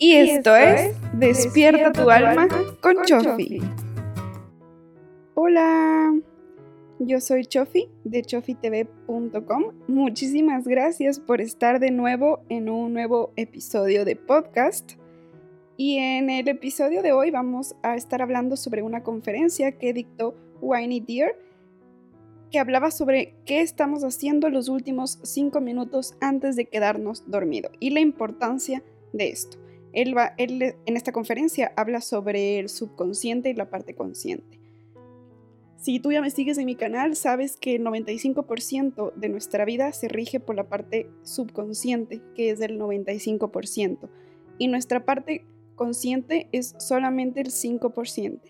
Y esto es Despierta tu alma con Chofi. Hola, yo soy Chofi de chofitv.com. Muchísimas gracias por estar de nuevo en un nuevo episodio de podcast. Y en el episodio de hoy vamos a estar hablando sobre una conferencia que dictó Winnie Deer que hablaba sobre qué estamos haciendo los últimos cinco minutos antes de quedarnos dormido y la importancia de esto. Él, va, él en esta conferencia habla sobre el subconsciente y la parte consciente. Si tú ya me sigues en mi canal, sabes que el 95% de nuestra vida se rige por la parte subconsciente, que es del 95%, y nuestra parte consciente es solamente el 5%.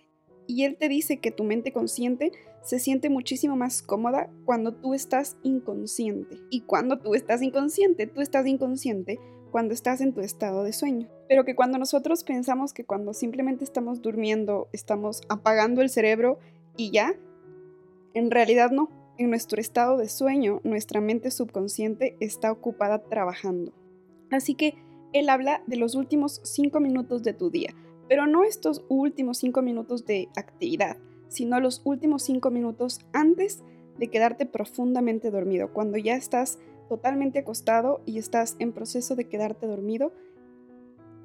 Y él te dice que tu mente consciente se siente muchísimo más cómoda cuando tú estás inconsciente. Y cuando tú estás inconsciente, tú estás inconsciente cuando estás en tu estado de sueño. Pero que cuando nosotros pensamos que cuando simplemente estamos durmiendo, estamos apagando el cerebro y ya, en realidad no. En nuestro estado de sueño, nuestra mente subconsciente está ocupada trabajando. Así que él habla de los últimos cinco minutos de tu día, pero no estos últimos cinco minutos de actividad, sino los últimos cinco minutos antes de quedarte profundamente dormido, cuando ya estás totalmente acostado y estás en proceso de quedarte dormido.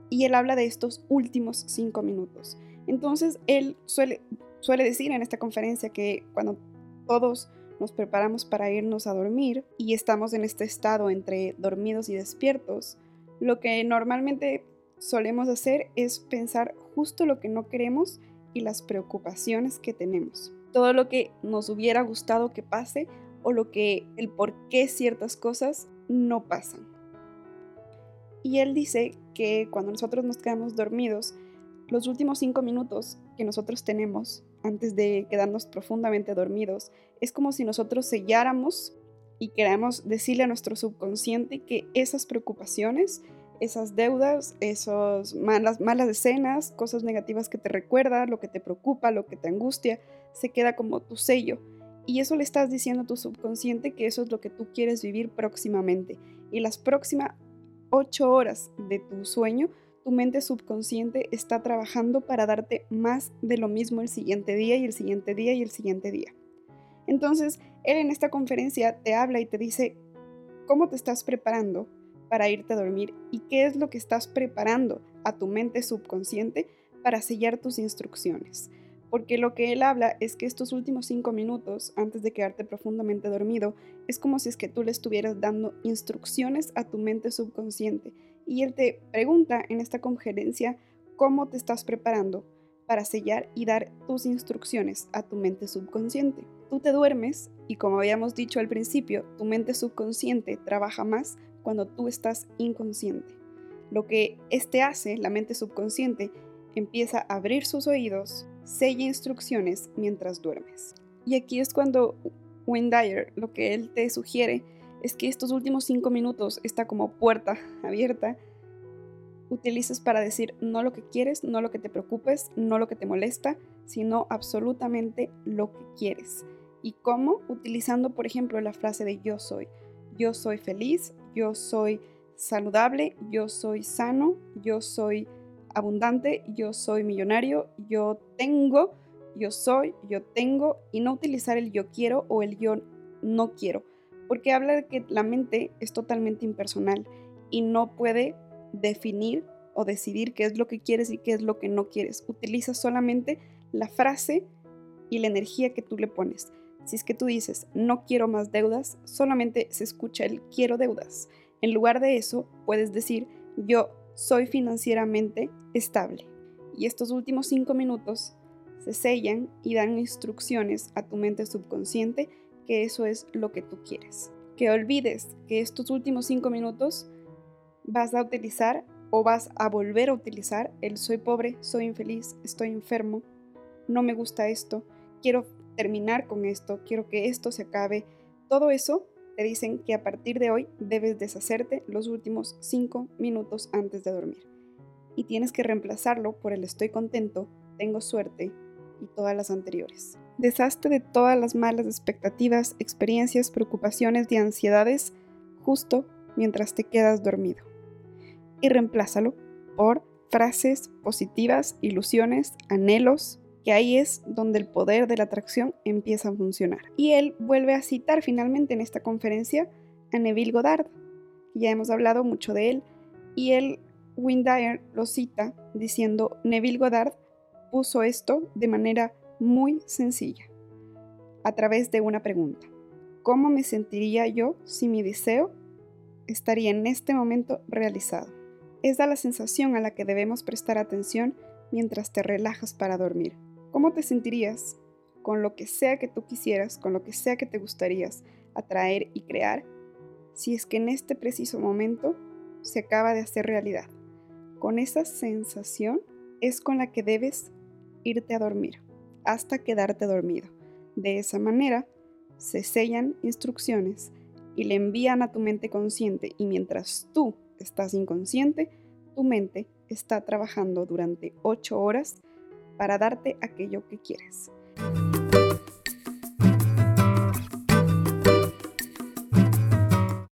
Y él habla de estos últimos cinco minutos. Entonces, él suele, suele decir en esta conferencia que cuando todos nos preparamos para irnos a dormir y estamos en este estado entre dormidos y despiertos, lo que normalmente solemos hacer es pensar justo lo que no queremos y las preocupaciones que tenemos. Todo lo que nos hubiera gustado que pase o lo que el por qué ciertas cosas no pasan. Y él dice que cuando nosotros nos quedamos dormidos, los últimos cinco minutos que nosotros tenemos antes de quedarnos profundamente dormidos, es como si nosotros selláramos y queramos decirle a nuestro subconsciente que esas preocupaciones, esas deudas, esas malas, escenas, cosas negativas que te recuerda, lo que te preocupa, lo que te angustia, se queda como tu sello y eso le estás diciendo a tu subconsciente que eso es lo que tú quieres vivir próximamente. Y las próximas ocho horas de tu sueño, tu mente subconsciente está trabajando para darte más de lo mismo el siguiente día y el siguiente día y el siguiente día. Entonces, él en esta conferencia te habla y te dice cómo te estás preparando para irte a dormir y qué es lo que estás preparando a tu mente subconsciente para sellar tus instrucciones porque lo que él habla es que estos últimos cinco minutos antes de quedarte profundamente dormido es como si es que tú le estuvieras dando instrucciones a tu mente subconsciente y él te pregunta en esta conferencia cómo te estás preparando para sellar y dar tus instrucciones a tu mente subconsciente. Tú te duermes y como habíamos dicho al principio, tu mente subconsciente trabaja más cuando tú estás inconsciente. Lo que este hace, la mente subconsciente, empieza a abrir sus oídos, sella instrucciones mientras duermes. Y aquí es cuando Dyer lo que él te sugiere es que estos últimos cinco minutos, está como puerta abierta, utilices para decir no lo que quieres, no lo que te preocupes, no lo que te molesta, sino absolutamente lo que quieres. ¿Y cómo? Utilizando, por ejemplo, la frase de yo soy. Yo soy feliz, yo soy saludable, yo soy sano, yo soy abundante, yo soy millonario, yo tengo, yo soy, yo tengo, y no utilizar el yo quiero o el yo no quiero, porque habla de que la mente es totalmente impersonal y no puede definir o decidir qué es lo que quieres y qué es lo que no quieres. Utiliza solamente la frase y la energía que tú le pones. Si es que tú dices, no quiero más deudas, solamente se escucha el quiero deudas. En lugar de eso, puedes decir, yo soy financieramente estable. Y estos últimos cinco minutos se sellan y dan instrucciones a tu mente subconsciente que eso es lo que tú quieres. Que olvides que estos últimos cinco minutos vas a utilizar o vas a volver a utilizar el soy pobre, soy infeliz, estoy enfermo, no me gusta esto, quiero terminar con esto, quiero que esto se acabe. Todo eso te dicen que a partir de hoy debes deshacerte los últimos 5 minutos antes de dormir. Y tienes que reemplazarlo por el estoy contento, tengo suerte y todas las anteriores. Deshazte de todas las malas expectativas, experiencias, preocupaciones y ansiedades justo mientras te quedas dormido. Y reemplázalo por frases positivas, ilusiones, anhelos, que ahí es donde el poder de la atracción empieza a funcionar. Y él vuelve a citar finalmente en esta conferencia a Neville Goddard, ya hemos hablado mucho de él, y él, Windyer, lo cita diciendo, Neville Goddard puso esto de manera muy sencilla, a través de una pregunta. ¿Cómo me sentiría yo si mi deseo estaría en este momento realizado? Es da la sensación a la que debemos prestar atención mientras te relajas para dormir. ¿Cómo te sentirías con lo que sea que tú quisieras, con lo que sea que te gustarías atraer y crear, si es que en este preciso momento se acaba de hacer realidad? Con esa sensación es con la que debes irte a dormir, hasta quedarte dormido. De esa manera, se sellan instrucciones y le envían a tu mente consciente y mientras tú estás inconsciente, tu mente está trabajando durante 8 horas para darte aquello que quieres.